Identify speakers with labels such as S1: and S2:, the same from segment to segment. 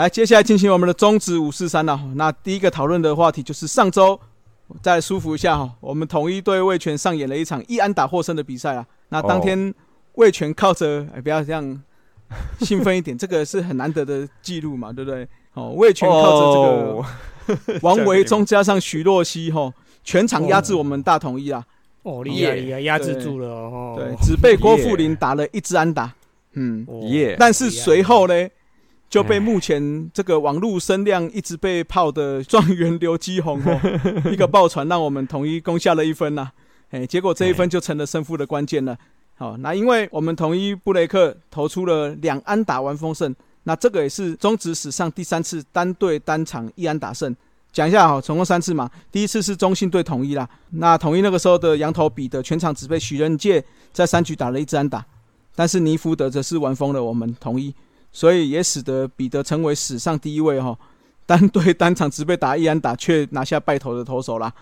S1: 来，接下来进行我们的中指五四三了。那第一个讨论的话题就是上周，再舒服一下哈，我们统一对魏权上演了一场一安打获胜的比赛啊。那当天魏权靠着，哎，不要这样 兴奋一点，这个是很难得的记录嘛，对不对？哦，魏权靠着这个 王维忠加上徐若曦，哈，全场压制我们大统一啊。
S2: 哦，厉害厉害，压制住了哦。
S1: 对，只被郭富林打了一支安打。嗯，
S3: 耶。
S1: 但是随后呢？就被目前这个网络声量一直被泡的状元刘基宏哦，一个爆传让我们统一攻下了一分呐，哎，结果这一分就成了胜负的关键了。好，那因为我们统一布雷克投出了两安打完封胜，那这个也是中职史上第三次单队单场一安打胜。讲一下哈，总共三次嘛，第一次是中信队统一啦，那统一那个时候的羊头比的全场只被许仁介在三局打了一支安打，但是尼福德则是完封了我们统一。所以也使得彼得成为史上第一位哈 单队单场只被打一安打却拿下败投的投手啦。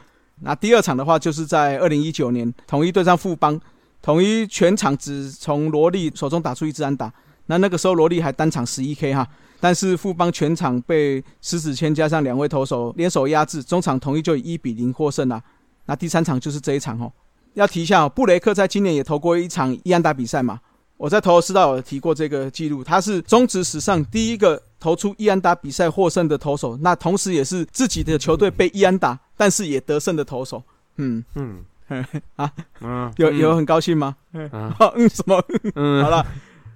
S1: 那第二场的话，就是在二零一九年统一对上富邦，统一全场只从罗莉手中打出一支安打。那那个时候罗莉还单场十一 K 哈，但是富邦全场被石子谦加上两位投手联手压制，中场统一就以一比零获胜了。那第三场就是这一场哦，要提一下哦布雷克在今年也投过一场一安打比赛嘛。我在投师道有提过这个记录，他是中职史上第一个投出伊安打比赛获胜的投手，那同时也是自己的球队被伊安打，但是也得胜的投手。嗯嗯啊嗯，有有很高兴吗？嗯 嗯什么？嗯 好了，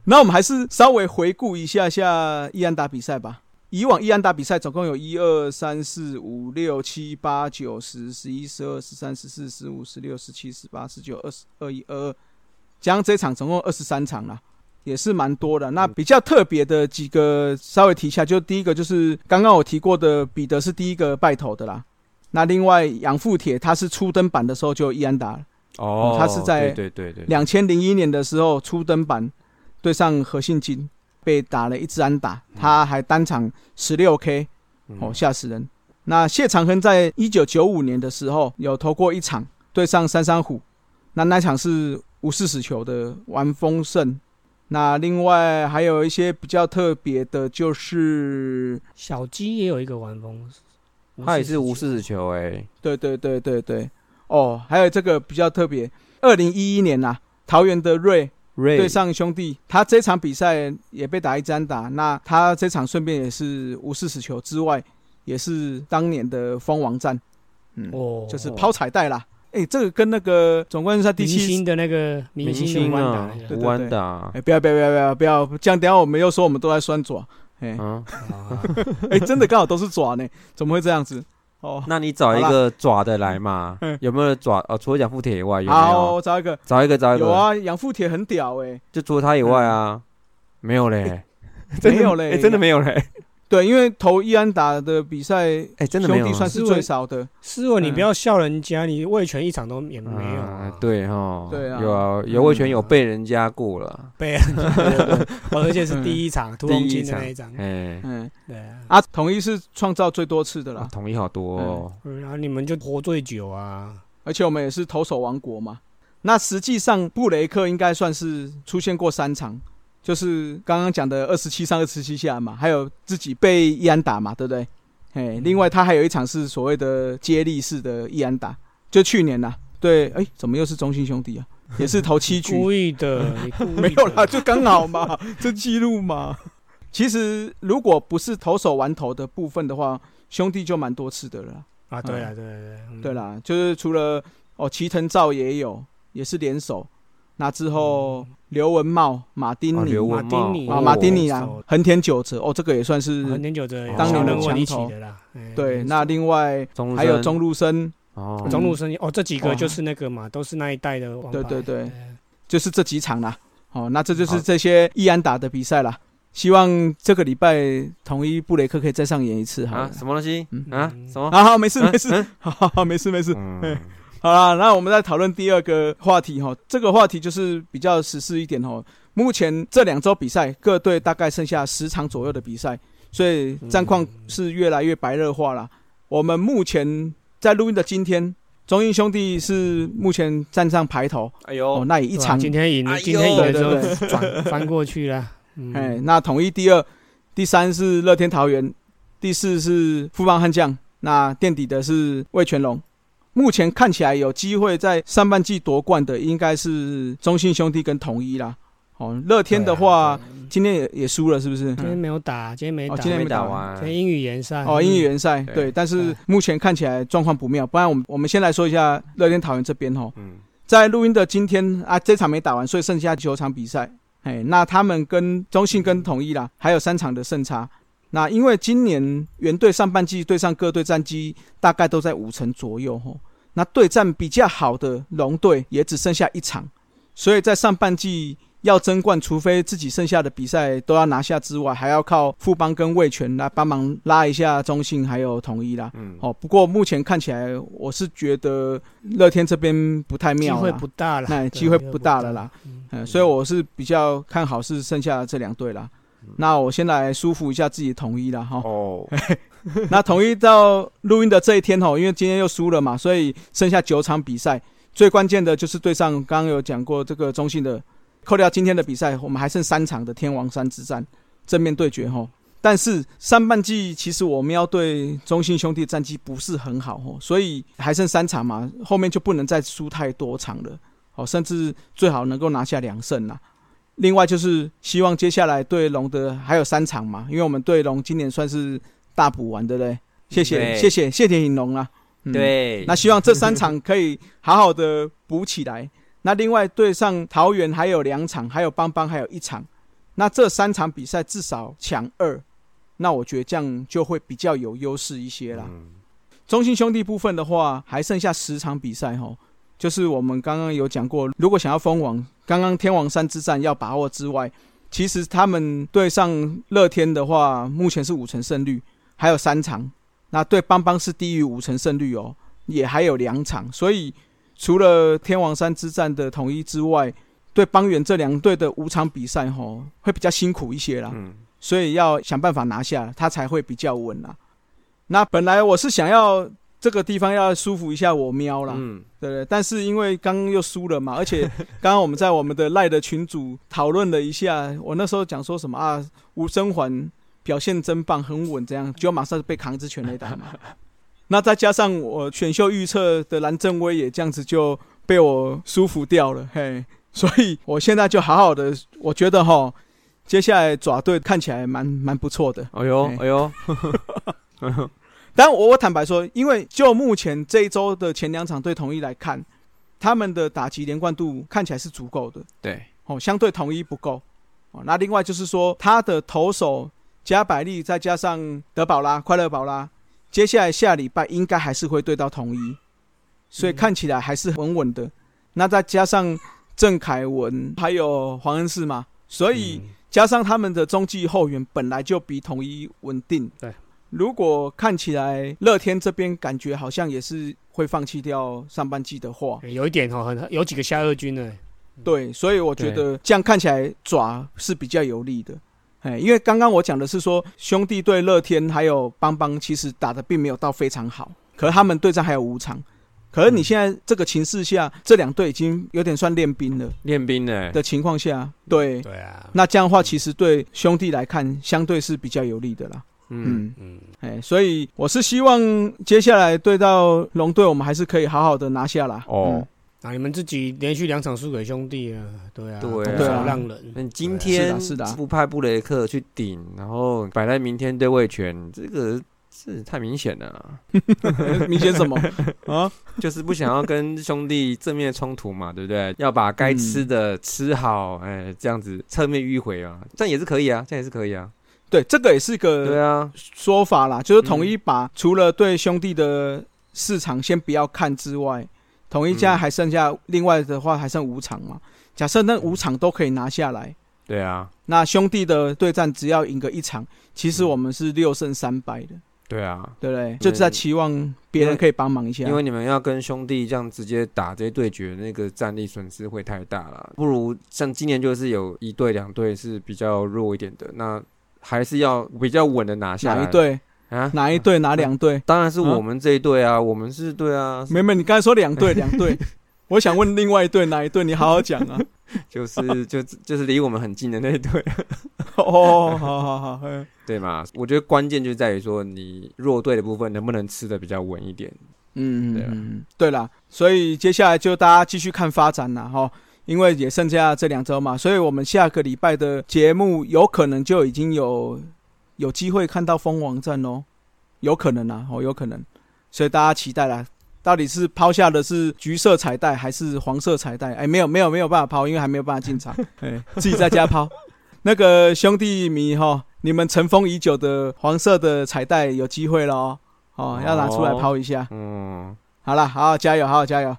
S1: 那我们还是稍微回顾一下下伊安打比赛吧。以往伊安打比赛总共有一二三四五六七八九十十一十二十三十四十五十六十七十八十九二十二一二二。将这场总共二十三场了，也是蛮多的。那比较特别的几个，稍微提一下，就第一个就是刚刚我提过的彼得是第一个败投的啦。那另外杨富铁他是初登板的时候就一安打了，
S3: 哦，
S1: 他是在
S3: 对对对
S1: 两千零一年的时候初登板对上何信金被打了一支安打，他还单场十六 K，哦吓死人。那谢长亨在一九九五年的时候有投过一场对上三山虎，那那场是。无四十球的玩丰盛，那另外还有一些比较特别的，就是
S2: 小鸡也有一个玩风，
S3: 他也是无四十球哎，
S1: 对对对对对，哦，还有这个比较特别，二零一一年呐，桃园的瑞
S3: 瑞
S1: 对上兄弟，他这场比赛也被打一针打，那他这场顺便也是无四十球之外，也是当年的蜂王战，嗯，哦，就是抛彩带啦。哎，这个跟那个总冠军赛第七
S2: 星的那个明星啊，
S3: 弯打，
S1: 哎，不要不要不要不要不要，这样等下我们又说我们都在拴爪，哎，哎，真的刚好都是爪呢，怎么会这样子？
S3: 哦，那你找一个爪的来嘛？有没有爪？哦，除了养富铁以外，有没有？
S1: 好，找一个，
S3: 找一个，找一个。
S1: 有啊，养富铁很屌哎，
S3: 就除了他以外啊，没有嘞，
S1: 没有嘞，
S3: 真的没有嘞。
S1: 对，因为投伊安打的比赛，
S3: 哎，真的没
S1: 有，算是最少的。
S2: 师傅，你不要笑人家，你卫权一场都也没有。
S3: 对哈，
S1: 对啊，
S3: 有啊，有卫权有被人家过了，
S2: 被，而且是第一场屠龙金的那一场。哎，
S1: 嗯，对啊，统一是创造最多次的啦，
S3: 统一好多。
S2: 哦。然后你们就活最久啊，
S1: 而且我们也是投手王国嘛。那实际上布雷克应该算是出现过三场。就是刚刚讲的二十七上二十七下嘛，还有自己被伊安打嘛，对不对？哎，另外他还有一场是所谓的接力式的伊安打，就去年呐，对，哎，怎么又是中信兄弟啊？也是投七局，
S2: 故意的，
S1: 没有啦，就刚好嘛，这记录嘛。其实如果不是投手玩投的部分的话，兄弟就蛮多次的了。
S2: 啊，对啊，对对
S1: 对啦，就是除了哦，齐藤照也有，也是联手。那之后，刘文茂、马丁尼、
S2: 马丁尼。
S1: 啊，马丁尼啊，横田九哲。哦，这个也算是
S2: 横田九哲
S1: 当年的
S2: 强
S1: 头。对，那另外还有中路生。
S2: 哦，中路生哦，这几个就是那个嘛，都是那一代的。
S1: 对对对，就是这几场啦。哦，那这就是这些易安打的比赛啦。希望这个礼拜统一布雷克可以再上演一次哈。
S3: 什么东西？啊？什么？
S1: 好好，没事没事，好好好，没事没事。好啦，那我们再讨论第二个话题哈。这个话题就是比较实事一点哈。目前这两周比赛，各队大概剩下十场左右的比赛，所以战况是越来越白热化了。我们目前在录音的今天，中英兄弟是目前站上排头。哎呦，那也一场
S2: 今天赢，今天赢的时候转 翻过去了。
S1: 哎，那统一第二，第三是乐天桃园，第四是富邦悍将，那垫底的是魏全龙。目前看起来有机会在上半季夺冠的，应该是中信兄弟跟统一啦。哦，乐天的话，今天也也输了，是不是？
S2: 今天没有打，今天没打，
S1: 今天没打
S3: 完。
S2: 今天英语联赛
S1: 哦，英语联赛对，但是目前看起来状况不妙。不然我们我们先来说一下乐天桃园这边哦。嗯，在录音的今天啊，这场没打完，所以剩下九场比赛。哎，那他们跟中信跟统一啦，还有三场的胜差。那因为今年原队上半季对上各队战绩大概都在五成左右吼，那对战比较好的龙队也只剩下一场，所以在上半季要争冠，除非自己剩下的比赛都要拿下之外，还要靠富邦跟魏权来帮忙拉一下中信还有统一啦。嗯，哦，不过目前看起来我是觉得乐天这边不太妙，
S2: 机会不大了，
S1: 那机会不大了啦。嗯，所以我是比较看好是剩下这两队啦。那我先来舒服一下自己统一了哈。哦，那统一到录音的这一天哦，因为今天又输了嘛，所以剩下九场比赛，最关键的就是对上刚刚有讲过这个中信的，扣掉今天的比赛，我们还剩三场的天王山之战正面对决哈。但是上半季其实我们要对中信兄弟战绩不是很好哦，所以还剩三场嘛，后面就不能再输太多场了，哦，甚至最好能够拿下两胜啦。另外就是希望接下来对龙的还有三场嘛，因为我们对龙今年算是大补完的嘞。谢谢谢谢谢谢影龙啊。
S3: 对，
S1: 那希望这三场可以好好的补起来。那另外对上桃园还有两场，还有邦邦还有一场，那这三场比赛至少抢二，那我觉得这样就会比较有优势一些啦。中信兄弟部分的话，还剩下十场比赛哈。就是我们刚刚有讲过，如果想要封王，刚刚天王山之战要把握之外，其实他们对上乐天的话，目前是五成胜率，还有三场。那对邦邦是低于五成胜率哦，也还有两场。所以除了天王山之战的统一之外，对邦元这两队的五场比赛吼，会比较辛苦一些啦。嗯。所以要想办法拿下，他才会比较稳啦。那本来我是想要。这个地方要舒服一下，我喵啦，嗯，对对？但是因为刚刚又输了嘛，而且 刚刚我们在我们的赖的群组讨论了一下，我那时候讲说什么啊，吴生环表现真棒，很稳，这样就马上被扛一支全垒打嘛。那再加上我选秀预测的蓝正威也这样子就被我舒服掉了，嘿，所以我现在就好好的，我觉得哈，接下来爪队看起来蛮蛮不错的。
S3: 哎呦，哎呦。
S1: 但我我坦白说，因为就目前这一周的前两场对统一来看，他们的打击连贯度看起来是足够的。
S3: 对，
S1: 哦，相对统一不够。哦，那另外就是说，他的投手加百利再加上德保拉、快乐宝拉，接下来下礼拜应该还是会对到统一，所以看起来还是稳稳的。那再加上郑凯文还有黄恩士嘛，所以加上他们的中继后援本来就比统一稳定。
S2: 对。
S1: 如果看起来乐天这边感觉好像也是会放弃掉上半季的话，
S2: 有一点哦，很有几个下二军呢。
S1: 对，所以我觉得这样看起来爪是比较有利的。哎，因为刚刚我讲的是说兄弟对乐天还有邦邦其实打的并没有到非常好，可是他们对战还有五场，可是你现在这个情势下，这两队已经有点算练兵了。
S3: 练兵呢
S1: 的情况下，对
S2: 对啊，
S1: 那这样的话其实对兄弟来看相对是比较有利的啦。嗯嗯，哎，所以我是希望接下来对到龙队，我们还是可以好好的拿下啦。哦，
S2: 那你们自己连续两场输给兄弟啊，对啊，
S3: 对
S2: 啊，让人。
S3: 那今天
S1: 是的，
S3: 不派布雷克去顶，然后摆在明天对位权，这个是太明显了。
S1: 明显什么啊？
S3: 就是不想要跟兄弟正面冲突嘛，对不对？要把该吃的吃好，哎，这样子侧面迂回啊，这样也是可以啊，这样也是可以啊。
S1: 对，这个也是个
S3: 对啊
S1: 说法啦，就是统一把除了对兄弟的市场先不要看之外，统一家还剩下另外的话还剩五场嘛。假设那五场都可以拿下来，
S3: 对啊，
S1: 那兄弟的对战只要赢个一场，其实我们是六胜三败的。
S3: 对啊，
S1: 对不对？就在期望别人可以帮忙一下，
S3: 因为你们要跟兄弟这样直接打这些对决，那个战力损失会太大了。不如像今年就是有一队两队是比较弱一点的那。还是要比较稳的拿下
S1: 哪一队啊？哪一队？哪两队？
S3: 当然是我们这一队啊！我们是队啊！
S1: 妹妹，你刚才说两队，两队。我想问另外一队哪一队？你好好讲啊！
S3: 就是就就是离我们很近的那一队，
S1: 哦，好好好，嗯
S3: 对嘛？我觉得关键就在于说你弱队的部分能不能吃的比较稳一点。
S1: 嗯
S3: 对
S1: 对啦，所以接下来就大家继续看发展啦，哈。因为也剩下这两周嘛，所以我们下个礼拜的节目有可能就已经有有机会看到蜂王战哦，有可能啊，哦，有可能，所以大家期待啦。到底是抛下的是橘色彩带还是黄色彩带？哎，没有没有没有办法抛，因为还没有办法进场，哎，自己在家抛。那个兄弟迷哈，你们尘封已久的黄色的彩带有机会了哦，哦，要拿出来抛一下。
S3: 嗯，
S1: 好了，好好加油，好好加油。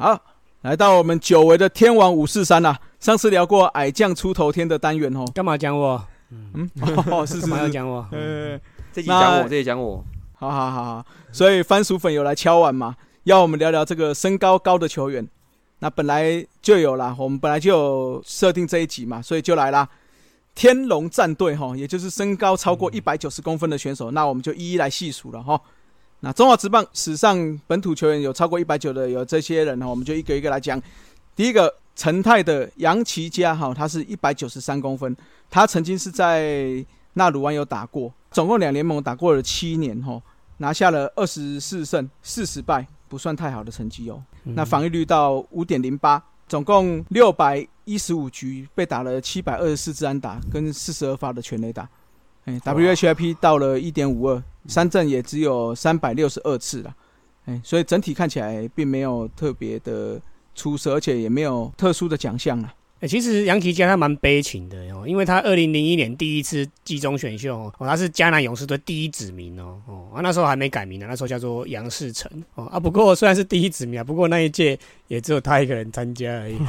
S1: 好，来到我们久违的天王五四三啦。上次聊过矮将出头天的单元哦，
S2: 干嘛讲我？
S1: 嗯，哦，是是
S2: 干嘛要
S1: 是，
S2: 讲我？
S1: 呃，
S3: 这集讲我，
S1: 那
S3: 这集讲我。
S1: 好好好好，所以番薯粉有来敲碗嘛，要我们聊聊这个身高高的球员。那本来就有啦，我们本来就有设定这一集嘛，所以就来啦。天龙战队哈，也就是身高超过一百九十公分的选手，那我们就一一来细数了哈。那中华职棒史上本土球员有超过一百九的有这些人哈，我们就一个一个来讲。第一个陈泰的杨奇佳哈，他是一百九十三公分，他曾经是在纳鲁湾有打过，总共两联盟打过了七年哈，拿下了二十四胜四十败，不算太好的成绩哦。那防御率到五点零八，总共六百一十五局被打了七百二十四支安打，跟四十二发的全垒打。哎，WHIP 到了一点五二，三振也只有三百六十二次了。哎，所以整体看起来并没有特别的出色，而且也没有特殊的奖项了。
S2: 欸，其实杨奇佳他蛮悲情的哦，因为他二零零一年第一次季中选秀哦，他是迦南勇士队第一指名哦，哦，啊那时候还没改名呢，那时候叫做杨世成哦啊，不过虽然是第一指名啊，不过那一届也只有他一个人参加而已。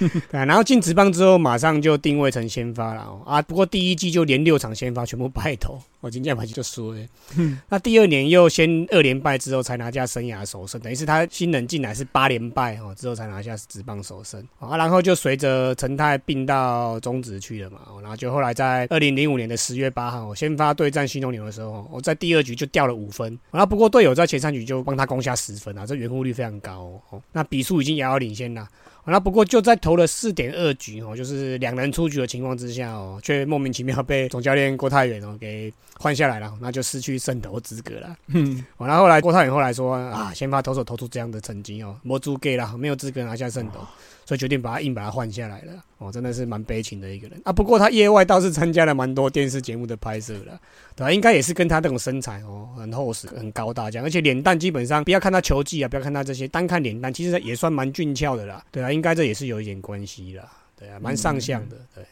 S2: 对啊，然后进职棒之后，马上就定位成先发了哦。啊，不过第一季就连六场先发全部败投，我今天牌就输了。那第二年又先二连败之后才拿下生涯首胜，等于是他新人进来是八连败哦，之后才拿下职棒首胜啊，然后就随着陈泰并到中职去了嘛，哦。然后就后来在二零零五年的十月八号先发对战新东牛的时候，我在第二局就掉了五分，然后不过队友在前三局就帮他攻下十分啊，这圆弧率非常高哦，那笔数已经遥遥领先了。那不过就在投了四点二局哦，就是两人出局的情况之下哦，却莫名其妙被总教练郭泰远哦给换下来了，那就失去胜投资格了。
S1: 嗯，
S2: 哦，了后后来郭泰远后来说啊，先发投手投出这样的成绩哦，没资格了，没有资格拿下胜投，所以决定把他硬把他换下来了。哦，真的是蛮悲情的一个人啊。不过他业外倒是参加了蛮多电视节目的拍摄了，对吧、应该也是跟他这种身材哦，很厚实、很高大这样，而且脸蛋基本上不要看他球技啊，不要看他这些，单看脸蛋其实也算蛮俊俏的啦。对啊，应该这也是有一点关系啦。对啊，蛮上相的。对，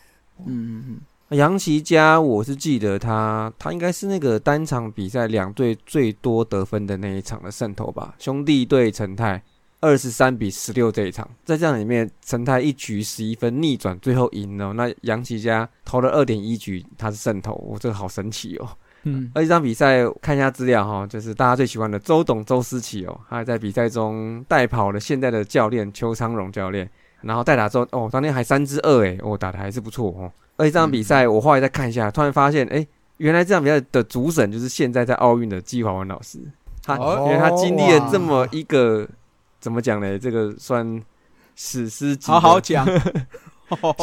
S1: 嗯嗯嗯，
S3: 杨奇佳，我是记得他，他应该是那个单场比赛两队最多得分的那一场的胜投吧？兄弟对陈泰二十三比十六这一场，在这样里面，陈泰一局十一分逆转，最后赢了。那杨奇佳投了二点一局，他是胜投，我、这个好神奇哦！
S1: 嗯，
S3: 而这场比赛看一下资料哈，就是大家最喜欢的周董周思齐哦，他还在比赛中带跑了现在的教练邱昌荣教练，然后带打之后哦，当天还三支二诶，哦打的还是不错哦。而且这场比赛我后来再看一下，突然发现哎，原来这场比赛的主审就是现在在奥运的季华文老师，他
S1: 哦
S3: 因为他经历了这么一个怎么讲呢？这个算史诗级，
S1: 好好讲。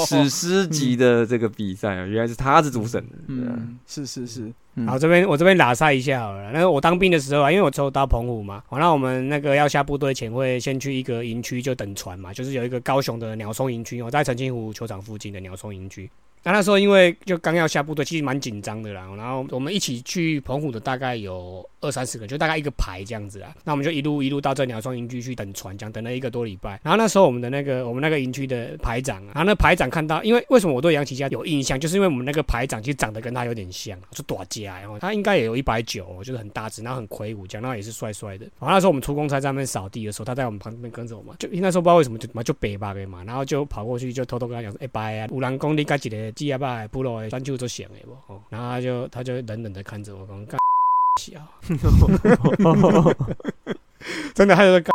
S3: 史诗级的这个比赛啊，原来是他是主审的，
S1: 嗯，是是是，嗯。
S2: 好，这边我这边拉塞一下好了。那个我当兵的时候啊，因为我抽到澎湖嘛，好，那我们那个要下部队前会先去一个营区就等船嘛，就是有一个高雄的鸟松营区我，在澄清湖球场附近的鸟松营区。那那时候因为就刚要下部队，其实蛮紧张的啦。然后我们一起去澎湖的大概有二三十个，就大概一个排这样子啊。那我们就一路一路到这鸟松营区去等船，这样等了一个多礼拜。然后那时候我们的那个我们那个营区的排长啊，然后那排长看到，因为为什么我对杨奇佳有印象，就是因为我们那个排长其实长得跟他有点像，是短家，然后他应该也有一百九，就是很大只，然后很魁梧，讲到也是帅帅的。然后那时候我们出公差在那边扫地的时候，他在我们旁边跟着我们，就那时候不知道为什么就嘛就北巴的嘛，然后就跑过去就偷偷跟他讲说，哎、拜啊，有人讲你甲一个鸡啊拜部落的专就做像的无？哦，然后他就他就冷冷的看着我讲，干 笑，真的他就在干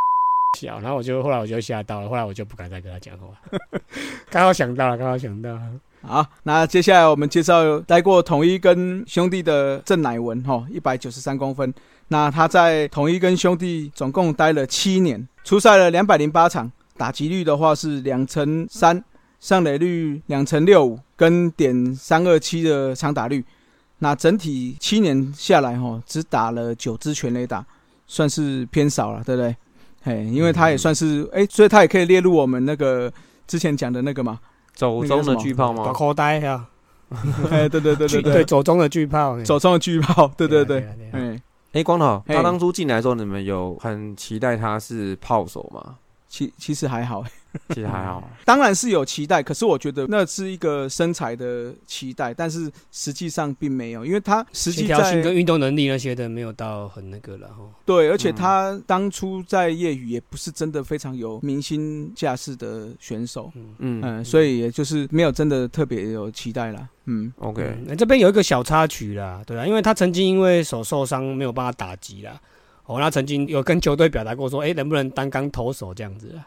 S2: 小，然后我就后来我就吓到了，后来我就不敢再跟他讲话。刚好想到了，刚好想到了。
S1: 好，那接下来我们介绍待过统一跟兄弟的郑乃文，哈，一百九十三公分。那他在统一跟兄弟总共待了七年，出赛了两百零八场，打击率的话是两成三，上垒率两成六五，跟点三二七的长打率。那整体七年下来，哈，只打了九支全垒打，算是偏少了，对不对？嘿，因为他也算是，哎，所以他也可以列入我们那个之前讲的那个嘛。
S3: 走中的巨炮吗？
S2: 打口袋呀！
S1: 哎，对对对对
S2: 对，走中的巨炮，
S1: 走中的巨炮，对对对，哎
S3: 哎，光头，他当初进来的时候，你们有很期待他是炮手吗？
S1: 其其实还好。
S3: 其实还好，
S1: 当然是有期待，可是我觉得那是一个身材的期待，但是实际上并没有，因为他实际在
S2: 跟运动能力那些的没有到很那个了哈。
S1: 对，而且他当初在业余也不是真的非常有明星架势的选手，嗯。嗯，所以也就是没有真的特别有期待啦。嗯
S3: ，OK，
S2: 那这边有一个小插曲啦，对啊，因为他曾经因为手受伤没有办法打击啦，哦，他曾经有跟球队表达过说，哎，能不能单刚投手这样子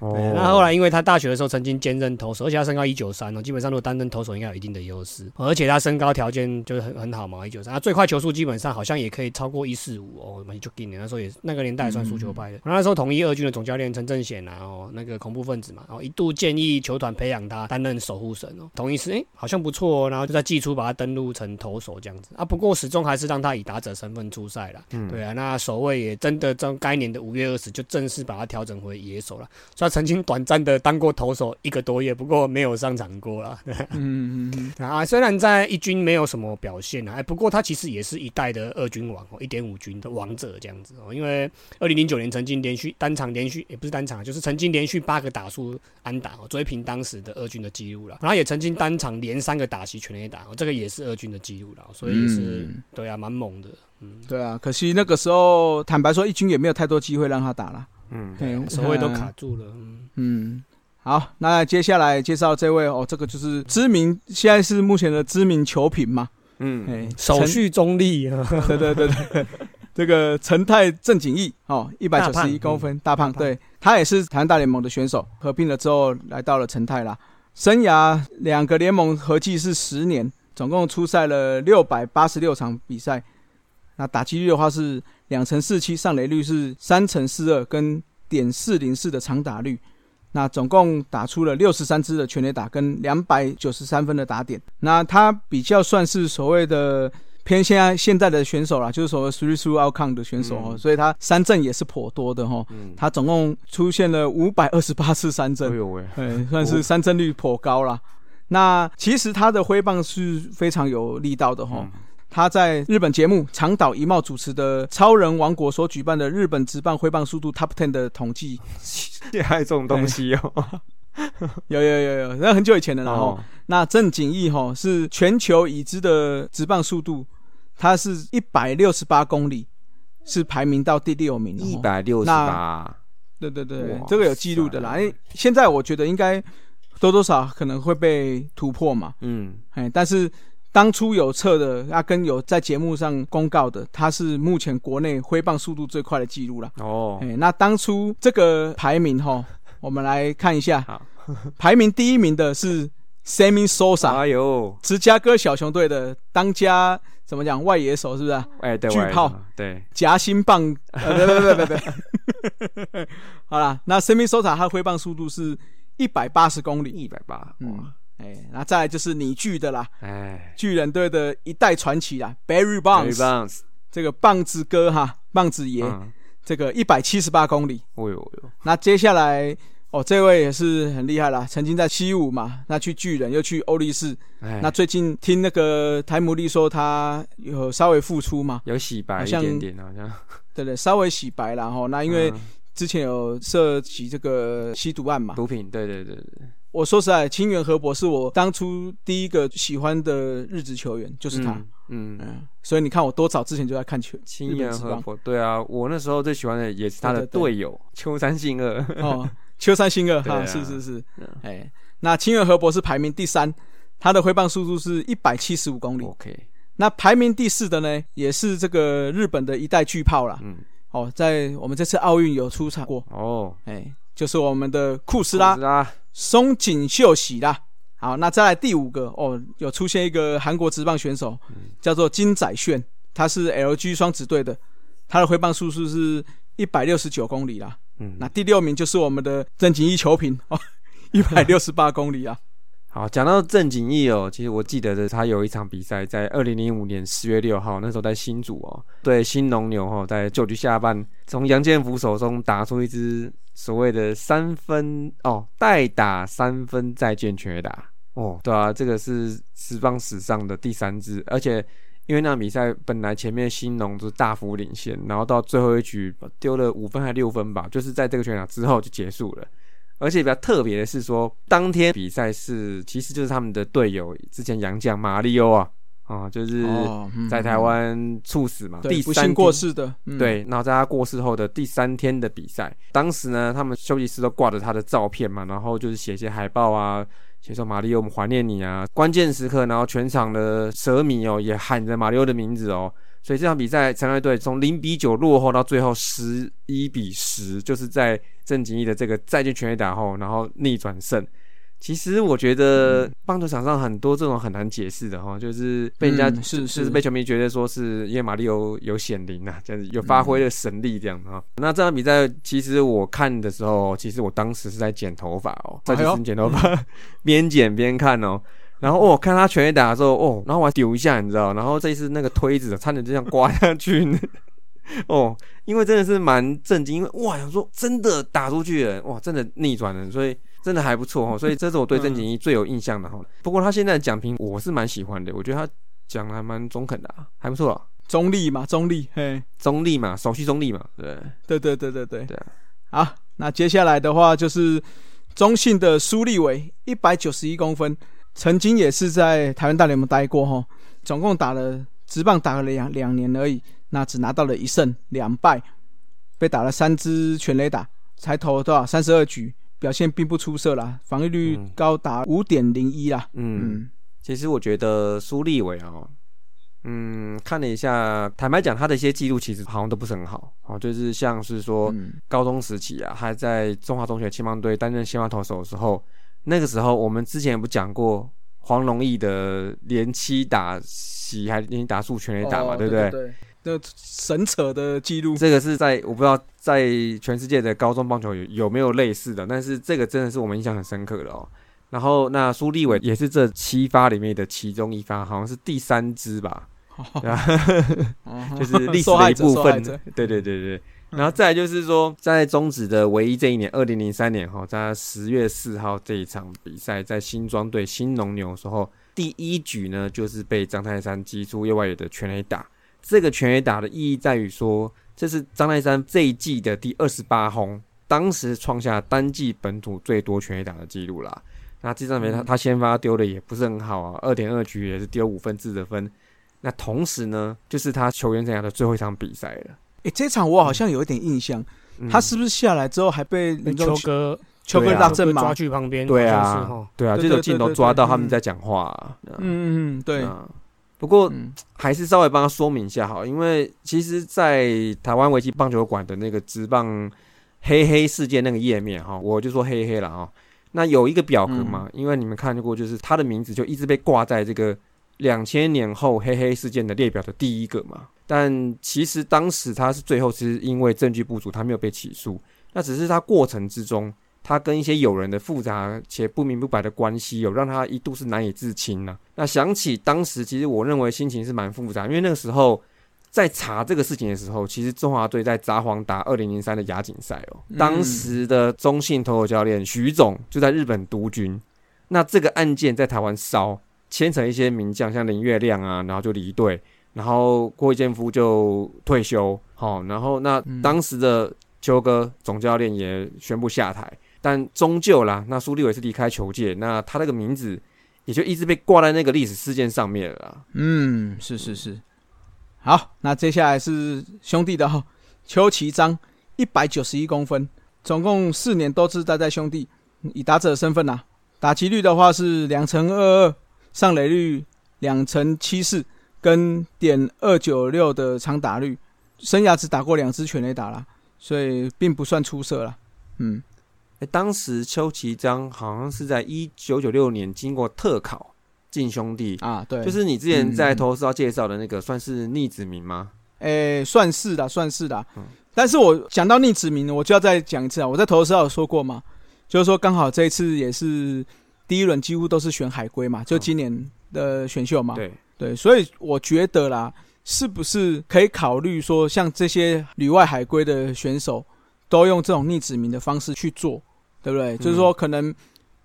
S2: 那后来因为他大学的时候曾经兼任投手，而且他身高一九三哦，基本上如果担任投手应该有一定的优势，而且他身高条件就是很很好嘛，一九三，他最快球速基本上好像也可以超过一四五哦，蛮就给你那时候也那个年代也算输球派的。那时候统一二军的总教练陈正显啊，哦，那个恐怖分子嘛，然后一度建议球团培养他担任守护神哦，统一是哎好像不错哦，然后就在季初把他登录成投手这样子。啊，不过始终还是让他以打者身份出赛了。嗯，对啊，那守卫也真的在该年的五月二十就正式把他调整回野手了，所以他曾经短暂的。当过投手一个多月，不过没有上场过了。嗯嗯嗯 啊，虽然在一军没有什么表现啊，哎，不过他其实也是一代的二军王哦，一点五军的王者这样子哦。因为二零零九年曾经连续单场连续也不是单场，就是曾经连续八个打数安打哦，追平当时的二军的记录了。然后也曾经单场连三个打席全垒打，这个也是二军的记录了。所以是对啊，蛮猛的。
S1: 嗯，对啊，可惜那个时候坦白说，一军也没有太多机会让他打了。
S2: 嗯，对，手位都卡住了。
S1: 嗯，好，那接下来介绍这位哦，这个就是知名，现在是目前的知名球评嘛。
S2: 嗯，哎，手续中立。
S1: 对对对对，这个陈泰郑景义哦，一百九十一公分，大胖，对他也是台湾大联盟的选手，合并了之后来到了陈泰啦。生涯两个联盟合计是十年，总共出赛了六百八十六场比赛。那打击率的话是。两成四七上垒率是三成四二，跟点四零四的长打率，那总共打出了六十三支的全垒打，跟两百九十三分的打点。那他比较算是所谓的偏现在现在的选手啦，就是所谓 three through outcome 的选手哦，所以他三振也是颇多的哈。嗯他总共出现了五百二十八次三振，哎，算是三振率颇高啦。那其实他的挥棒是非常有力道的哈。他在日本节目长岛一茂主持的《超人王国》所举办的日本职棒挥棒速度 Top Ten 的统计，
S3: 还有这种东西哦，
S1: 有有有有，那很久以前的然后，那郑景义哈是全球已知的直棒速度，它是一百六十八公里，是排名到第六名，
S3: 一百六十八，
S1: 对对对，这个有记录的啦。哎，现在我觉得应该多多少可能会被突破嘛，嗯，哎，但是。当初有测的，阿根有在节目上公告的，他是目前国内挥棒速度最快的记录了。哦，哎，那当初这个排名哈，我们来看一下。好，排名第一名的是 Sammy Sosa，哎呦，芝加哥小熊队的当家怎么讲外野手是不是？
S3: 哎，对，
S1: 巨炮，
S3: 对，
S1: 夹心棒，别别别别别。好了，那 Sammy Sosa 他的挥棒速度是一百八十公里，
S3: 一百八，嗯。
S1: 哎，那再来就是你巨的啦，哎，巨人队的一代传奇啦，Barry Bonds，这个棒子哥哈，棒子爷，这个一百七十八公里。哦呦呦，那接下来哦，这位也是很厉害啦，曾经在七五嘛，那去巨人又去欧力士，那最近听那个台姆利说他有稍微复出嘛，
S3: 有洗白一点点好像，
S1: 对对，稍微洗白了哈，那因为之前有涉及这个吸毒案嘛，
S3: 毒品，对对对对。
S1: 我说实在，清源河伯是我当初第一个喜欢的日职球员，就是他。嗯嗯，所以你看，我多早之前就在看球。
S3: 清源河伯，对啊，我那时候最喜欢的也是他的队友秋山信二。哦，
S1: 秋山信二 哈，是是是。哎，那清源河伯是排名第三，他的挥棒速度是一百七十五公里。
S3: OK，
S1: 那排名第四的呢，也是这个日本的一代巨炮啦。嗯，哦，在我们这次奥运有出场过，
S3: 哦，
S1: 哎，就是我们的库斯拉
S3: 库斯拉，
S1: 松井秀喜啦。好，那再来第五个哦，有出现一个韩国职棒选手，叫做金宰炫，他是 LG 双子队的，他的挥棒速度是一百六十九公里啦。
S3: 嗯，
S1: 那第六名就是我们的郑景一球平哦，一百六十八公里啊。
S3: 好，讲到郑景义哦，其实我记得的，他有一场比赛在二零零五年十月六号，那时候在新竹哦，对新农牛哦，在九局下半从杨建福手中打出一支所谓的三分哦，代打三分再见全打哦，对啊，这个是十棒史上的第三支，而且因为那场比赛本来前面新农就大幅领先，然后到最后一局丢了五分还六分吧，就是在这个全打之后就结束了。而且比较特别的是说，当天比赛是其实就是他们的队友之前洋将马里欧啊，啊，就是在台湾猝死嘛，
S1: 对，
S3: 第
S1: 幸过。世的，嗯，
S3: 对，然后在他过世后的第三天的比赛，当时呢，他们休息室都挂着他的照片嘛，然后就是写一些海报啊，写说马里奥，我们怀念你啊。关键时刻，然后全场的蛇迷哦也喊着马里奥的名字哦，所以这场比赛，城队队从零比九落后到最后十一比十，就是在郑景义的这个再见全垒打后，然后逆转胜。其实我觉得棒球场上很多这种很难解释的哈，就是被人家、
S1: 嗯是
S3: 就是是被球迷觉得说是因为马里奥有显灵啊，这样子有发挥了神力这样子哈。那这场比赛其实我看的时候，其实我当时是在剪头发哦，在
S1: 哎呦
S3: 就是剪头发，边剪边看哦。然后哦，看他全力打的时候哦，然后我还丢一下，你知道，然后这一次那个推子差点就这样刮下去，哦，因为真的是蛮震惊，因为哇，想说真的打出去了，哇，真的逆转了，所以真的还不错哦，所以这是我对郑景一最有印象的哈。不过他现在的奖评我是蛮喜欢的，我觉得他讲的还蛮中肯的、啊，还不错啊，
S1: 中立嘛，中立，嘿，
S3: 中立嘛，手续中立嘛，对。
S1: 对对对对对。
S3: 对啊。
S1: 好，那接下来的话就是中信的苏立伟，一百九十一公分，曾经也是在台湾大联盟待过哈，总共打了直棒打了两两年而已，那只拿到了一胜两败，被打了三支全垒打，才投多少？三十二局，表现并不出色啦，防御率
S3: 嗯
S1: 高达五点零一啦，
S3: 嗯。
S1: 嗯，
S3: 其实我觉得苏立伟啊，嗯，看了一下，坦白讲，他的一些记录其实好像都不是很好，哦，就是像是说
S1: 嗯。
S3: 高中时期啊，还在中华中学青棒队担任先发投手的时候，那个时候我们之前不讲过黄龙义的连七打席还连打数全垒打嘛，
S1: 哦
S3: 对不
S1: 对？对，这神扯的记录，
S3: 这个是在我不知道在全世界的高中棒球有有没有类似的，但是这个真的是我们印象很深刻的哦。然后那苏立伟也是这七发里面的其中一发，好像是第三支吧，就是历史的一部分。对对对对。然后再来就是说，在中止的唯一这一年，二零零三年哈，在十月四号这一场比赛，在新庄对新农牛的时候，第一局呢就是被张泰山击出右外野的全垒打。这个全垒打的意义在于说，这是张泰山这一季的第二十八轰，当时创下单季本土最多全垒打的记录啦。那这场比赛他他先发丢的也不是很好啊，二点二局也是丢五分制的分。那同时呢，就是他球员生涯的最后一场比赛了。
S1: 诶，这场我好像有一点印象，
S3: 嗯。
S1: 他是不是下来之后还被
S2: 秋哥
S1: 秋哥大阵嘛
S2: 秋哥抓？去旁边，
S3: 对啊，对啊，
S1: 对
S3: 就有镜头抓到他们在讲话、啊。嗯
S1: 嗯对，
S3: 啊不过
S1: 嗯。
S3: 还是稍微帮他说明一下好，因为其实，在台湾围棋棒球馆的那个职棒黑黑事件那个页面哈，我就说黑黑了哈。那有一个表格嘛，因为你们看过，就是他的名字就一直被挂在这个两千年后黑黑事件的列表的第一个嘛。但其实当时他是最后是因为证据不足，他没有被起诉。那只是他过程之中，他跟一些友人的复杂且不明不白的关系，有让他一度是难以自清呢、那想起当时，其实我认为心情是蛮复杂，因为那个时候在查这个事情的时候，其实中华队在札幌打二零零三的亚锦赛哦，
S1: 嗯
S3: 当时的中信投手教练徐总就在日本督军。那这个案件在台湾烧，牵扯一些名将，像林月亮啊，然后就离队，然后郭建夫就退休，好、然后那
S1: 嗯
S3: 当时的邱哥总教练也宣布下台，但终究啦，那苏立伟是离开球界，那他那个名字也就一直被挂在那个历史事件上面了啦。
S1: 嗯，是是是。好，那接下来是兄弟的哈，邱其章，一百九十一公分，总共四年都是待在兄弟，以打者身份呐、打击率的话是两成二二，上垒率两成七四，跟点二九六的长打率，生涯只打过两支全垒打啦，所以并不算出色啦。嗯，
S3: 哎，当时邱其章好像是在一九九六年经过特考进兄弟，
S1: 啊，对，
S3: 就是你之前在投资要介绍的那个，算是逆子民吗？
S1: 诶、算是的，算是的。
S3: 嗯
S1: 但是我讲到逆子民，我就要再讲一次啊。我在投的时候有说过嘛，就是说刚好这一次也是第一轮几乎都是选海归嘛，就今年的选秀嘛。
S3: 对，
S1: 对，所以我觉得啦，是不是可以考虑说，像这些旅外海归的选手，都用这种逆子民的方式去做，对不对？就是说，可能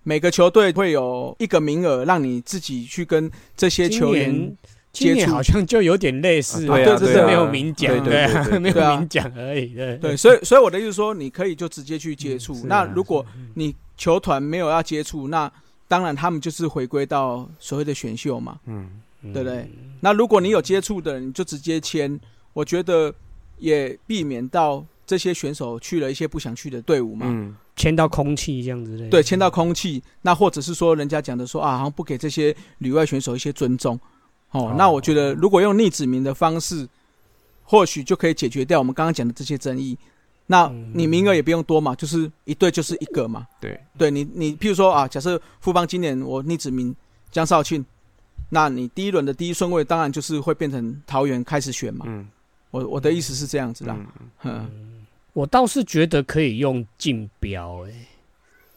S1: 每个球队会有一个名额，让你自己去跟这些球员
S2: 年今年
S1: 接触。
S2: 好像就有点类似，
S3: 啊对
S1: 啊对啊。
S2: 只是没有明讲，
S3: 对
S2: 没有明讲而已，对。
S1: 对，所以所以我的意思说，你可以就直接去接触。
S2: 啊
S1: 那如果你球团没有要接触，那当然他们就是回归到所谓的选秀嘛。
S3: 嗯，
S1: 对不对？那如果你有接触的人，你就直接签，我觉得也避免到这些选手去了一些不想去的队伍嘛。
S3: 嗯，
S2: 签到空气这样子的，
S1: 对，签到空气，那或者是说人家讲的说啊，好像不给这些旅外选手一些尊重。哦，
S2: 哦
S1: 那我觉得如果用逆子名的方式，或许就可以解决掉我们刚刚讲的这些争议。那
S2: 嗯。
S1: 你名额也不用多嘛，就是一队就是一个嘛。
S3: 对，
S1: 对你，你譬如说啊，假设富邦今年我逆指名江少庆，那你第一轮的第一顺位当然就是会变成桃园开始选嘛。
S3: 嗯，
S1: 我我的意思是这样子啦。
S3: 嗯。
S1: 嗯
S2: 我倒是觉得可以用竞标，哎，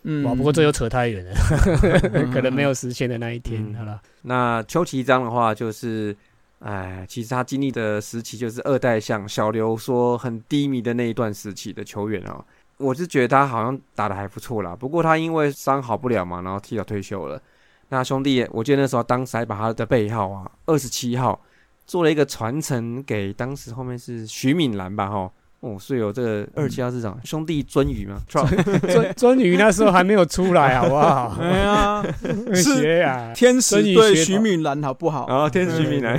S1: 嗯。
S2: 哇，不过这又扯太远了，可能没有实现的那一天，
S3: 嗯。
S2: 好了，
S3: 那邱其章的话，就是，哎，其实他经历的时期就是二代像小刘说很低迷的那一段时期的球员哦。我是觉得他好像打的还不错啦，不过他因为伤好不了嘛，然后提早退休了。那兄弟，我记得那时候当时还把他的背号啊，二十七号做了一个传承给当时后面是徐敏兰吧，哈。哦，所以有这个二十七号市场兄弟鳟鱼嘛，
S2: 尊尊宇那时候还没有出来，好不好？
S1: 哎呀，是
S2: 学呀，
S1: 天使对徐敏兰好不好？
S3: 然后天使徐敏兰，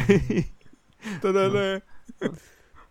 S1: 对 对对。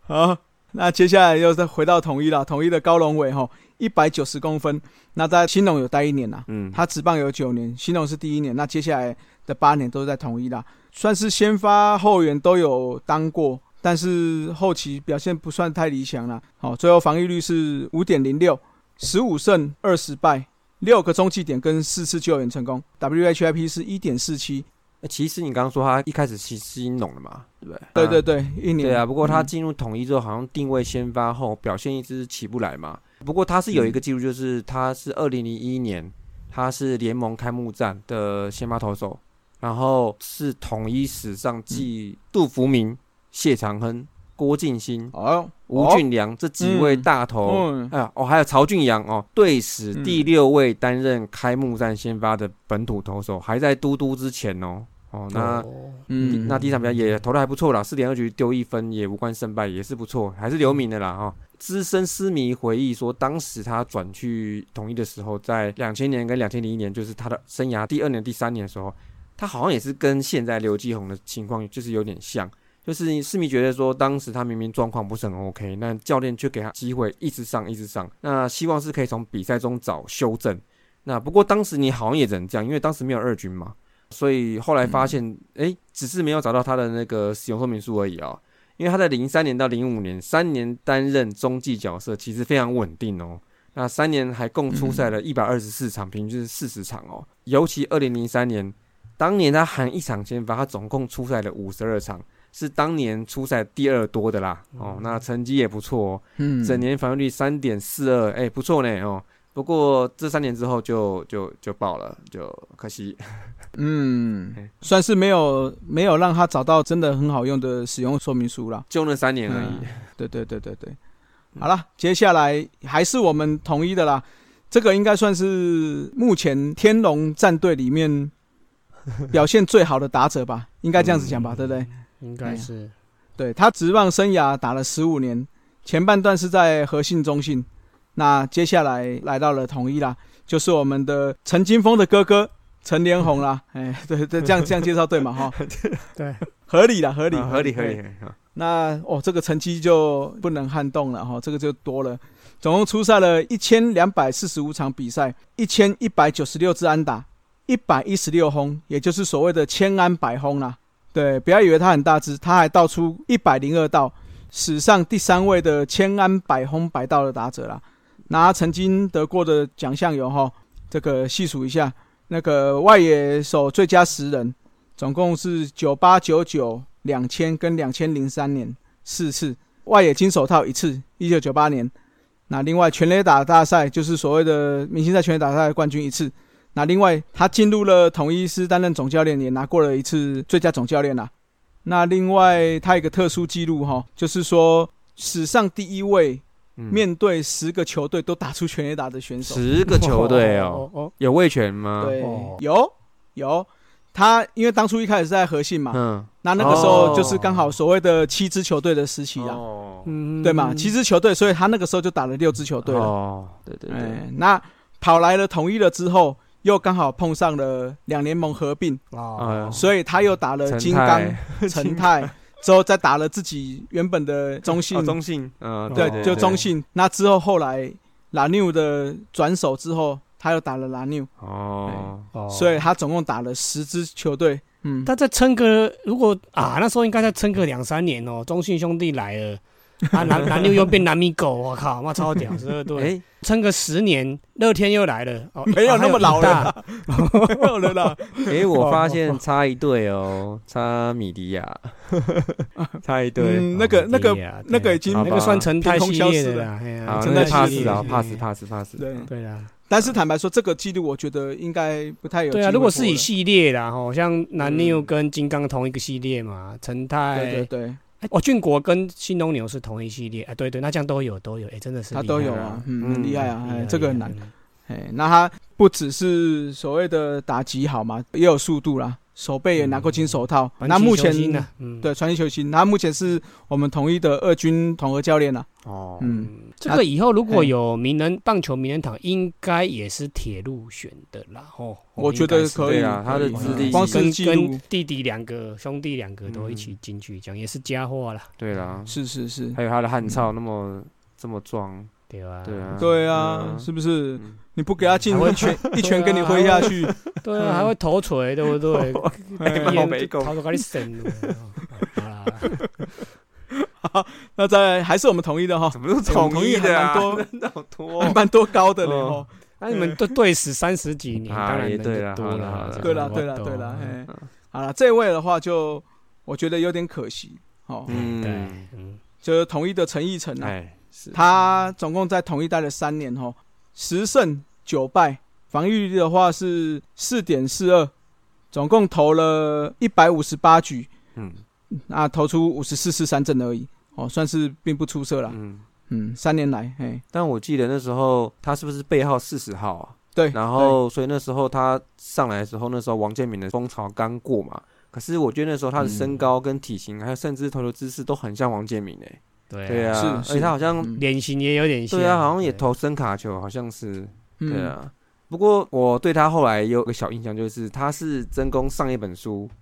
S1: 好，那接下来又再回到统一了。统一的高龙伟哈，一百九十公分。那在新农有待一年呐，
S3: 嗯，
S1: 他职棒有九年，新农是第一年。那接下来的八年都是在统一啦，算是先发后援都有当过。但是后期表现不算太理想了，好，最后防御率是五点零六，十五胜二十败，六个中继点跟四次救援成功，WHIP 是一点四七，
S3: 欸其实你刚刚说他一开始是新农的嘛，对不对？
S1: 对对
S3: 啊
S1: 对，一年，
S3: 对啊。不过他
S1: 嗯
S3: 进入统一之后，好像定位先发后表现一直起不来嘛。不过他是有一个记录，就是他是二零零一年，他是联盟开幕战的先发投手，然后是统一史上继杜福明、谢长亨、郭敬新、
S1: 哦，
S3: 吴俊良这几位
S1: 嗯
S3: 大投。
S1: 嗯，
S3: 哎呀，哦，还有曹俊阳哦，队史
S1: 嗯
S3: 第六位担任开幕战先发的本土投手，还在嘟嘟之前哦。哦，那
S2: 哦
S1: 嗯，
S3: 那第一场比赛也投的还不错啦，四点二局丢一分，也无关胜败，也是不错，还是留名的啦哈、哦。资深狮迷回忆说，当时他转去统一的时候，在两千年跟两千零一年，就是他的生涯第二年、第三年的时候，他好像也是跟现在刘继宏的情况就是有点像，就是狮迷觉得说，当时他明明状况不是很 OK，那教练却给他机会一直上一直上，那希望是可以从比赛中找修正。那不过当时你好像也只能这样，因为当时没有二军嘛。所以后来发现，哎、只是没有找到他的那个使用说明书而已啊、因为他在零三年到零五年三年担任中继角色，其实非常稳定哦。那三年还共出赛了一百二十四场，平均是四十场哦。尤其二零零三年，当年他含一场先发，他总共出赛了五十二场，是当年初赛第二多的啦。哦，那成绩也不错哦，
S1: 嗯，
S3: 整年防御率三点四二，哎，不错呢哦。不过这三年之后就就就爆了，就可惜。
S1: 嗯，算是没有没有让他找到真的很好用的使用说明书啦。
S3: 就那三年而已。
S1: 对对对对对，好了，接下来还是我们统一的啦。这个应该算是目前天龙战队里面表现最好的打者吧，应该这样子讲吧，对不对？
S2: 应该是
S1: 对他职棒生涯打了十五年，前半段是在和信中信，那接下来来到了统一啦，就是我们的陈金峰的哥哥陈连红啦。哎，对对，这样这样介绍对嘛？哈
S2: 对，
S1: 合理啦，合理，
S3: 啊合理合理
S1: 那哦，这个成绩就不能撼动了哈，这个就多了。总共出赛了一千两百四十五场比赛，一千一百九十六支安打，一百一十六轰，也就是所谓的千安百轰啦。对，不要以为他很大只，他还倒出一百零二道，史上第三位的千安百轰百道的打者啦。那他曾经得过的奖项有哈，这个细数一下，那个外野手最佳十人，总共是九八九九两千跟两千零三年四次外野金手套一次，一九九八年。那另外全垒打大赛就是所谓的明星赛全垒打大赛冠军一次。那另外他进入了统一师担任总教练，也拿过了一次最佳总教练啦。那另外他有个特殊记录哈，就是说史上第一位。面对十个球队都打出全垒打的选手，
S3: 十个球队哦，有卫权吗？
S1: 对，有有。他因为当初一开始是在和信嘛，嗯，那那个时候就是刚好所谓的七支球队的时期啊，嗯，对嘛，七支球队，所以他那个时候就打了六支球队了。哦，
S3: 对对对。
S1: 那跑来了统一了之后，又刚好碰上了两联盟合并，哦，所以他又打了金刚、陈泰。之后再打了自己原本的中信，
S3: 中信，嗯，
S1: 对，就中信。那之后后来拉纽的转手之后，他又打了拉纽，哦，所以他总共打了十支球队。
S2: 嗯，他再撑个，如果啊，那时候应该再撑个两三年哦。中信兄弟来了。啊，男男六又变男米狗，我靠，妈超屌，十二队，撑个十年，乐天又来了，哦
S1: 没有那么老了，没有了啦。
S3: 哎，我发现差一队哦，差米迪亚，差一队，
S1: 那个那个那个已经
S2: 那个算成太系列的
S3: 了，真的怕死啊，怕死怕死怕死，
S1: 对。
S2: 对啊。
S1: 但是坦白说，这个记录我觉得应该不太有。
S2: 对啊，如果是以系列啦，吼，像男六跟金刚同一个系列嘛，陈泰，
S1: 对对对。
S2: 哦，俊国跟新东牛是同一系列啊，对对，那这样都有都有，哎，真的是
S1: 他都有啊，嗯，很厉害啊，哎，这个很难，哎，那他不只是所谓的打击好嘛，也有速度啦。手背也拿过金手套，那目前对传奇球星，那目前是我们统一的二军统合教练了。哦，
S2: 嗯，这个以后如果有名人棒球名人堂，应该也是铁路选的啦。哦，
S1: 我觉得可以
S3: 啊，他的资历
S1: 光
S2: 跟跟弟弟两个兄弟两个都一起进去讲，也是佳话啦。
S3: 对啦，
S1: 是是是，
S3: 还有他的汉操那么这么壮，
S2: 对啊，
S3: 对啊，
S1: 对啊，是不是？你不给他进一拳，一拳给你挥下去，
S2: 对啊，还会头锤，对不对？
S3: 好
S2: 多给你省
S1: 好，那在还是我们同意的哈，
S3: 怎么都统一的
S1: 啊？
S3: 蛮多，
S1: 蛮多高的呢哈。
S2: 那你们都对死三十几年，当然
S3: 对了，
S2: 多
S1: 了，对了，对了，对了。好了，这位的话就我觉得有点可惜哦。嗯，对，嗯，就是统一的陈奕成啊，他总共在同一待了三年哦，十胜。九败，防御率的话是四点四二，总共投了一百五十八局，嗯，那投出五十四次三振而已，哦，算是并不出色了，嗯嗯，三年来，嘿，
S3: 但我记得那时候他是不是背号四十号啊？
S1: 对，
S3: 然后所以那时候他上来的时候，那时候王建民的风潮刚过嘛，可是我觉得那时候他的身高跟体型，还有甚至投球姿势都很像王建民诶，
S2: 对
S3: 对啊，
S1: 是，
S3: 而且他好像
S2: 脸型也有点像，
S3: 对啊，好像也投声卡球，好像是。对啊，不过我对他后来有个小印象，就是他是真功上一本书《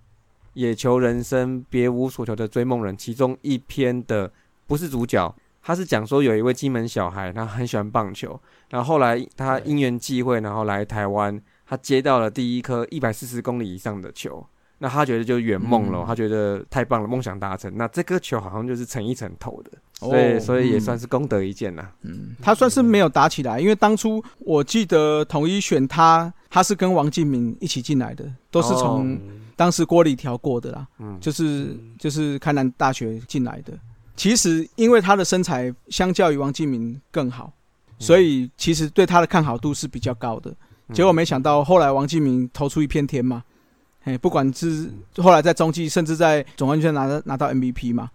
S3: 野球人生：别无所求的追梦人》其中一篇的不是主角，他是讲说有一位金门小孩，他很喜欢棒球，然后后来他因缘际会，然后来台湾，他接到了第一颗一百四十公里以上的球。那他觉得就圆梦了，他觉得太棒了，梦想达成。那这个球好像就是陈一成投的，所以所以也算是功德一件啦。
S1: 嗯，他算是没有打起来，因为当初我记得统一选他，他是跟王敬明一起进来的，都是从当时郭里调过的啦。嗯，就是就是开南大学进来的。其实因为他的身材相较于王敬明更好，所以其实对他的看好度是比较高的。结果没想到后来王敬明投出一片天嘛。哎，不管是后来在中继，甚至在总冠军拿到拿到 MVP 嘛，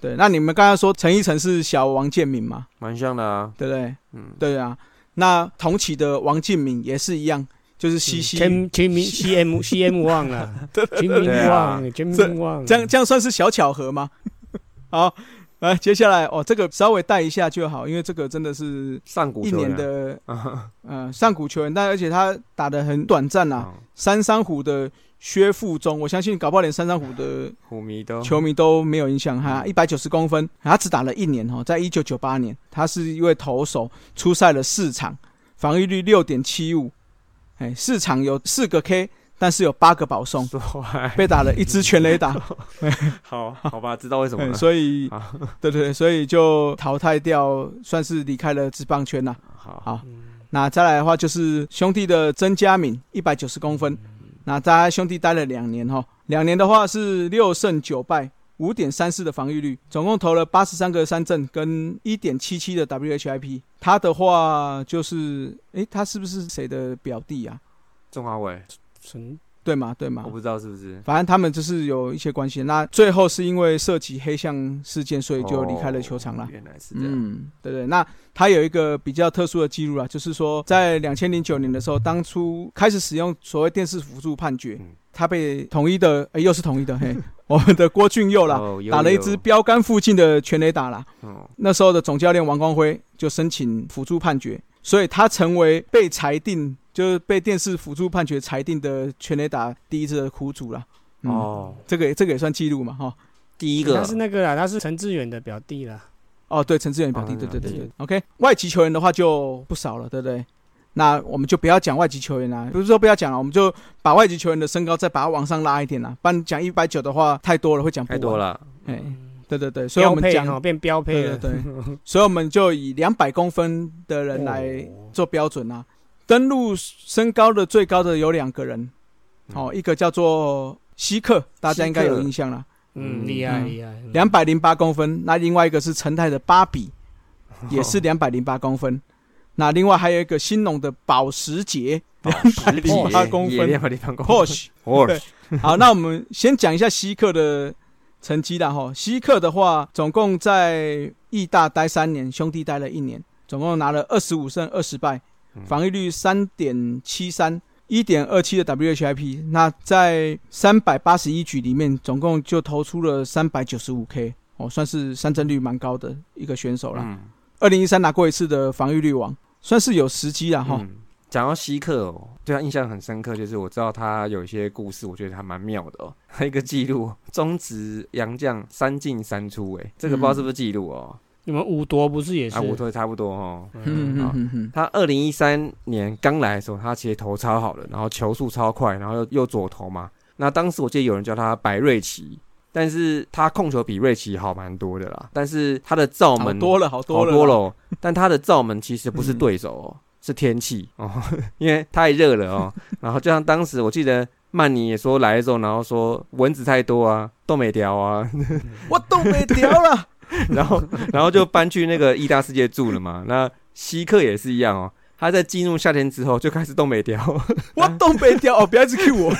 S1: 对。那你们刚刚说陈奕晨是小王建民嘛？
S3: 蛮像的啊，
S1: 对不对？嗯，对啊。那同期的王建民也是一样，就是 C C
S2: 全全民 C M C M 忘了，全民忘，全民忘，
S1: 这样这样算是小巧合吗？好，来接下来哦，这个稍微带一下就好，因为这个真的是
S3: 上古
S1: 一年的，嗯，上古球员，但而且他打的很短暂啊，三山虎的。薛富忠，我相信搞不好连三山虎的
S3: 虎迷都
S1: 球迷都没有印象哈。一百九十公分，他只打了一年哦，在一九九八年，他是一位投手，出赛了四场，防御率六点七五，哎，四场有四个 K，但是有八个保送，被打了一支全垒打，
S3: 好好吧，知道为什么
S1: 嗯
S3: 了。
S1: 所以 对对对，所以就淘汰掉，算是离开了职棒圈呐。
S3: 好，
S1: 好，那再来的话就是兄弟的曾佳敏，一百九十公分，那大家兄弟待了两年哈，两年的话是六胜九败。五点三四的防御率，总共投了八十三个三振跟一点七七的 WHIP。他的话就是，诶，他是不是谁的表弟啊？
S3: 郑华伟，
S2: 纯
S1: 对吗？对吗
S3: 我？不知道是不是。
S1: 反正他们就是有一些关系。那最后是因为涉及黑象事件，所以就离开了球场了
S3: 哦。原来是这样。
S1: 嗯，对对。那他有一个比较特殊的记录啊，就是说在两千零九年的时候，当初开始使用所谓电视辅助判决
S3: 嗯，
S1: 他被统一的，诶又是统一的，嘿，我们的郭俊佑啦，
S3: 哦
S1: 打了一支标杆附近的全垒打啦。
S3: 哦，
S1: 那时候的总教练王光辉就申请辅助判决，所以他成为被裁定就是被电视辅助判决裁定的全垒打第一次的苦主了。嗯，
S3: 哦，
S1: 这个也这个也算记录嘛，哈。
S3: 第一个
S2: 他是那个啦，他是陈志远的表弟啦。
S1: 哦，对，陈志远表弟，对对对对。OK，外籍球员的话就不少了，对不对？那我们就不要讲外籍球员啦，不是说不要讲了，我们就把外籍球员的身高再把它往上拉一点啦。不然讲一百九的话太多了，会讲不完。
S3: 太多。了。
S1: 哎，对对对，所以我们讲
S2: 哦，变标配了。
S1: 对对对，所以我们就以两百公分的人来
S2: 哦
S1: 做标准啊。登录身高的最高的有两个人，哦，一个叫做希克，大家应该有印象啦，
S2: 嗯，厉害
S1: 嗯
S2: 厉害。
S1: 两百零八公分。那另外一个是成泰的芭比，也是两百零八公分。那另外还有一个新农的保时捷
S3: 十几
S1: 八公分
S3: 两百零八公分。
S1: Porsche。好，那我们先讲一下希克的成绩啦哈。希克的话，总共在义大待三年，兄弟待了一年，总共拿了二十五胜二十败，
S3: 嗯
S1: 防御率三点七三。一点二七的 WHIP，那在三百八十一局里面，总共就投出了三百九十五 K，哦，算是三振率蛮高的一个选手了。
S3: 嗯，
S1: 二零一三拿过一次的防御率王，算是有时机了哈。
S3: 嗯讲到稀克哦，对他印象很深刻，就是我知道他有一些故事，我觉得还蛮妙的哦。还 有一个记录，中职洋将三进三出，哎，这个不知道是不是记录哦？
S2: 你们五夺不是也是
S3: 啊，？我推差不多哦。
S1: 嗯嗯嗯嗯，
S3: 他二零一三年刚来的时候，他其实投超好的，然后球速超快，然后又又左投嘛。那当时我记得有人叫他白瑞奇，但是他控球比瑞奇好蛮多的啦。但是他的罩门
S1: 好多了，好多了，
S3: 好多但他的罩门其实不是对手哦，是天气哦，因为太热了哦。然后就像当时我记得曼尼也说来的时候，然后说蚊子太多啊，都没掉啊，
S1: 我都没掉了。
S3: 然后然后就搬去那个意大世界住了嘛。那西克也是一样哦，他在进入夏天之后就开始东北调，
S1: 我东北调哦，不要一直 Q 我，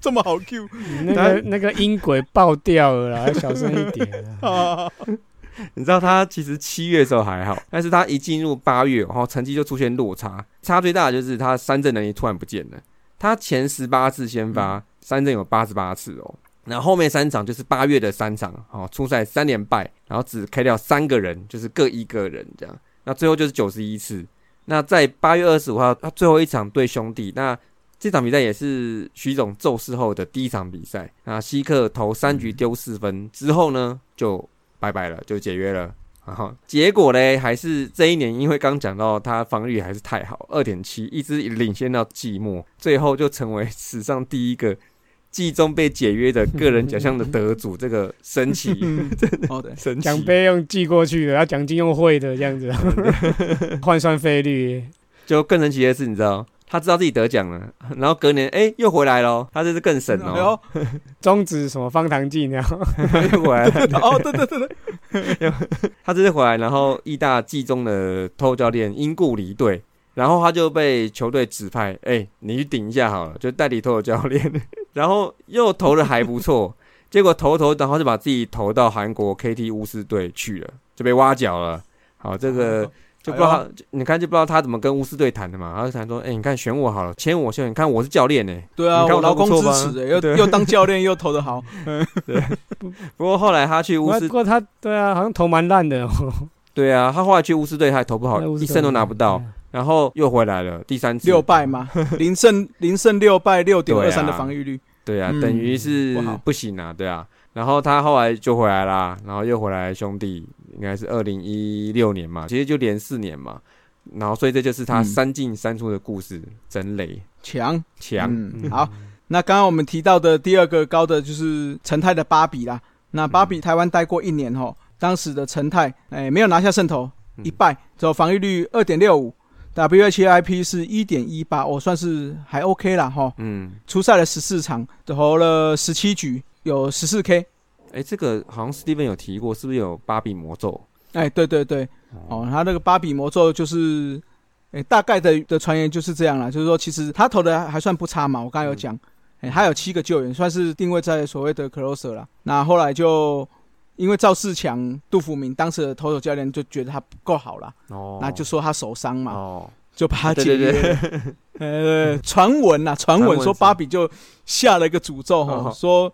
S1: 这么好 Q
S2: 那个那个音轨爆掉了啦，要小声一点！
S3: 你知道他其实七月的时候还好，但是他一进入八月，然后成绩就出现落差，差最大的就是他三振能力突然不见了。他前十八次先发，三振有八十八次哦，然后后面三场就是八月的三场，哦，初赛三连败，然后只 K 掉三个人，就是各一个人这样，那最后就是九十一次。那在八月二十五号，他最后一场对兄弟，那这场比赛也是徐总奏事后的第一场比赛。那希克投三局丢四分之后呢，就拜拜了，就解约了。然后结果嘞，还是这一年，因为刚讲到他防御还是太好，二点七，一直领先到季末，最后就成为史上第一个季中被解约的个人奖项的得主，这个神奇，
S1: 嗯，哦对，
S3: 神奇
S2: 奖。杯用寄过去的，然后奖金用汇的这样子，换算费率。
S3: 就更神奇的是，你知道，他知道自己得奖了，然后隔年哎、又回来了，他这是更神
S1: 哎
S3: 哦，
S1: 呦，
S2: 终止什么方糖剂呢？
S3: 又回来了。
S1: 哦对对对对，
S3: 他这次回来，然后义大季中的偷教练因故离队，然后他就被球队指派，哎、你去顶一下好了，就代理投的教练，然后又投的还不错，结果投投，然后就把自己投到韩国 KT 巫师队去了，就被挖角了。好，这个就不知道他，你看就不知道他怎么跟巫师队谈的嘛。他就谈说，哎、你看选我好了，签我先，你看我是教练呢、
S1: 对啊，
S3: 你看我
S1: 我劳工支持的，又
S3: 对。
S1: 又当教练又投的好，对。
S3: 不过后来他去
S2: 不
S3: 巫师，
S2: 过他对啊，好像投蛮烂的哦，
S3: 对啊，他后来去巫师队，他还投不好，一胜都拿不到。然后又回来了，第三次
S1: 六败嘛，零胜零胜六败，六点二三的
S3: 啊
S1: 防御率，
S3: 对啊，
S1: 嗯
S3: 等于是
S1: 不好
S3: 不行啊，对啊。然后他后来就回来啦，然后又回来兄弟，应该是二零一六年嘛，其实就连四年嘛。然后所以这就是他
S1: 嗯
S3: 三进三出的故事，真累
S1: 强
S3: 强。
S1: 嗯，好。那刚刚我们提到的第二个高的就是陈泰的芭比啦。那芭比台湾待过一年哦，当时的陈泰哎没有拿下胜投，
S3: 嗯
S1: 一败，只有防御率二点六五，WHIP 是一点一八，我，算是还 OK 啦哈。
S3: 嗯，
S1: 出赛了十四场，投了十七局，有十四 K。
S3: 哎，这个好像 Steven 有提过，是不是有芭比魔咒？
S1: 哎，对对对，哦，他那个芭比魔咒就是，哎，大概的的传言就是这样啦，就是说其实他投的还算不差嘛，我刚刚有讲，哎，他有七个救援，算是定位在所谓的 closer 啦。那后来就因为赵世强、杜福明当时的投手教练就觉得他不够好了，
S3: 哦，
S1: 那就说他手伤嘛，
S3: 哦，
S1: 就把他解约。
S3: 对对，
S1: 呃，传闻呐，传闻说芭比就下了一个诅咒哈，
S3: 哦。
S1: 说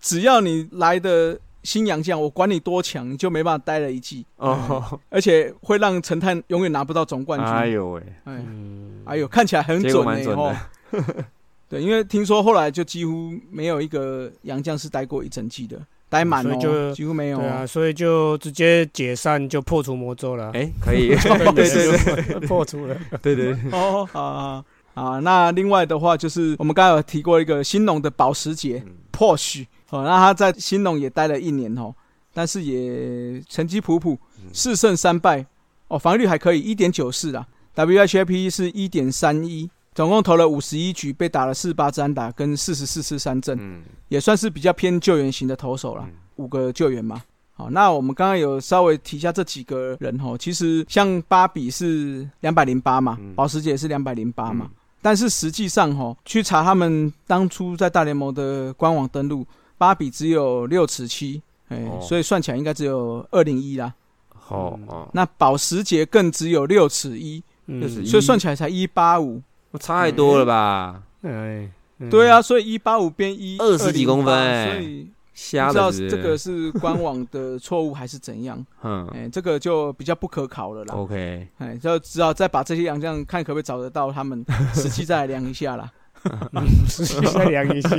S1: 只要你来的新洋将，我管你多强，你就没办法待了一季，
S3: 哦，
S1: 而且会让陈泰永远拿不到总冠军。
S3: 哎呦喂，
S1: 哎，
S2: 嗯，
S1: 哎呦，看起来很准呢、哦
S3: 蛮准的。
S1: 对，因为听说后来就几乎没有一个洋将是待过一整季的，待满哦，
S2: 所以就
S1: 几乎没有、
S2: 对啊，所以就直接解散，就破除魔咒了。
S3: 哎，可以，
S2: 对
S3: 对对
S2: 对，破除了。
S3: 对对，
S1: 哦，好好好啊，那另外的话就是我们刚刚有提过一个新农的保时捷，
S3: 嗯。
S1: Porsche 哦，那他在新农也待了一年哦，但是也成绩普普，
S3: 嗯。
S1: 四胜三败哦，防御率还可以，一点九四啦，WHIP 是一点三一，总共投了五十一局，被打了四八支安打跟四十四次三振，
S3: 嗯，
S1: 也算是比较偏救援型的投手啦，
S3: 嗯。
S1: 五个救援嘛。好，那我们刚刚有稍微提一下这几个人哦，其实像芭比是两百零八嘛
S3: 嗯，
S1: 保时捷也是两百零八嘛，
S3: 嗯。
S1: 但是实际上哦，去查他们当初在大联盟的官网登录，芭比只有六尺七，哎、
S3: 哦。
S1: 所以算起来应该只有二零一啦。
S3: 好哦，
S1: 那保时捷更只有六尺一，
S2: 嗯
S3: 就是
S1: 所以算起来才一八五。
S3: 差太多了吧？
S2: 哎，嗯
S1: 对啊，，所以一八五变一
S3: 二十几公分哎
S1: 所以
S3: 瞎
S1: 不知道这个是官网的错误还是怎样？
S3: 嗯
S1: 哎、这个就比较不可考了啦。
S3: ，OK，
S1: 哎，就只好再把这些洋将看可不可以找得到他们，实际再来量一下啦。
S2: 再量一下。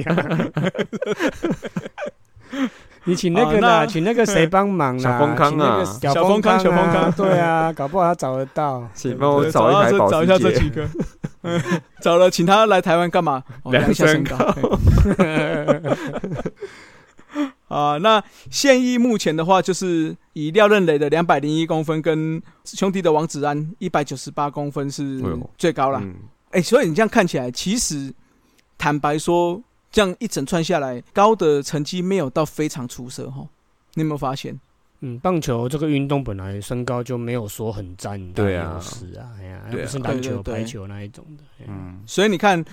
S2: 你请那个
S1: 好那
S2: 啦，请那个谁帮忙啦？
S3: 小丰康啊
S1: 小
S2: 小
S1: 丰康小丰康
S2: 对啊，搞不好他找得到。
S3: 请帮我找一台保
S1: 这找一下这几个，嗯 找了，请他来台湾干嘛？哦
S3: 量
S1: 量一下身
S3: 身
S1: 高。啊，那现役目前的话，就是以廖任磊的两百零一公分跟兄弟的王子安一百九十八公分是最高啦。
S3: 嗯
S1: 哎、所以你这样看起来，其实坦白说，这样一整串下来，高的成绩没有到非常出色哈。你有没有发现？
S2: 嗯，棒球这个运动本来身高就没有说很占
S3: 对啊
S2: 优势啊，哎呀，
S3: 对啊
S2: 不是篮球、排球那一种的。
S3: 嗯，
S1: 所以你看
S2: 啊，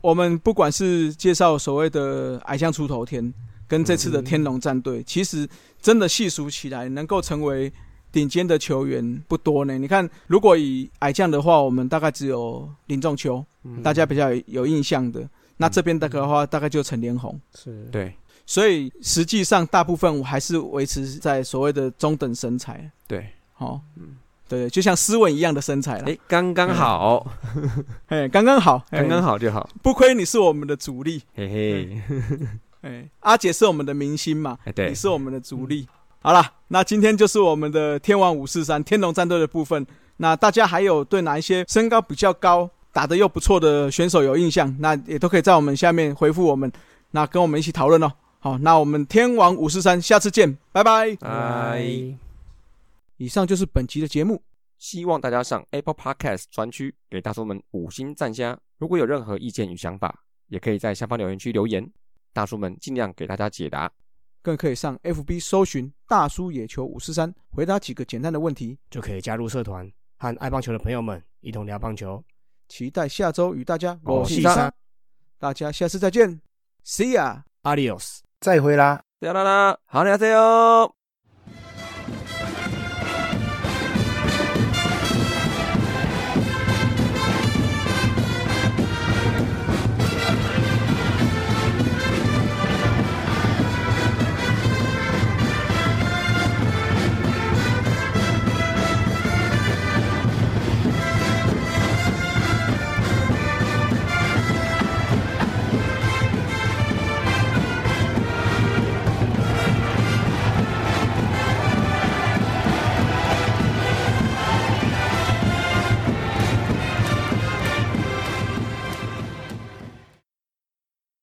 S1: 我们不管是介绍所谓的矮将出头天，跟这次的天龙战队，其实真的细数起来，能够成为顶尖的球员不多呢。你看，如果以矮将的话，我们大概只有林仲秋，
S3: 嗯
S1: 大家比较有有印象的。那这边的话，大概就陈连红。
S2: 是，
S3: 对
S1: 所以实际上，大部分我还是维持在所谓的中等身材。
S3: 对，
S1: 哦，
S3: 嗯
S1: 对，就像斯文一样的身材了。
S3: 哎，刚刚好，
S1: 哎，刚刚好，
S3: 刚刚
S1: 好，
S3: 就好，
S1: 不亏你是我们的主力。
S3: 嘿嘿，
S1: 哎，阿姐是我们的明星嘛，
S3: 哎对
S1: 你，是我们的主力。好了，那今天就是我们的天王五四三天龙战队的部分。那大家还有对哪一些身高比较高、打得又不错的选手有印象？那也都可以在我们下面回复我们，那跟我们一起讨论哦。好，那我们天王五四三下次见，拜拜。
S3: 拜。
S1: 以上就是本期的节目。
S3: 希望大家上 Apple Podcast 专区给大叔们五星赞加。如果有任何意见与想法，也可以在下方留言区留言，大叔们尽量给大家解答。
S1: 更可以上 FB 搜寻“大叔野球五四三”，回答几个简单的问题。
S2: 就可以加入社团，和爱棒球的朋友们一同聊棒球。
S1: 期待下周与大家
S3: 我
S1: 是三
S3: 是三
S1: 大家下次再见，See ya。
S4: 再会啦。
S3: 再啦啦，好，大家加油！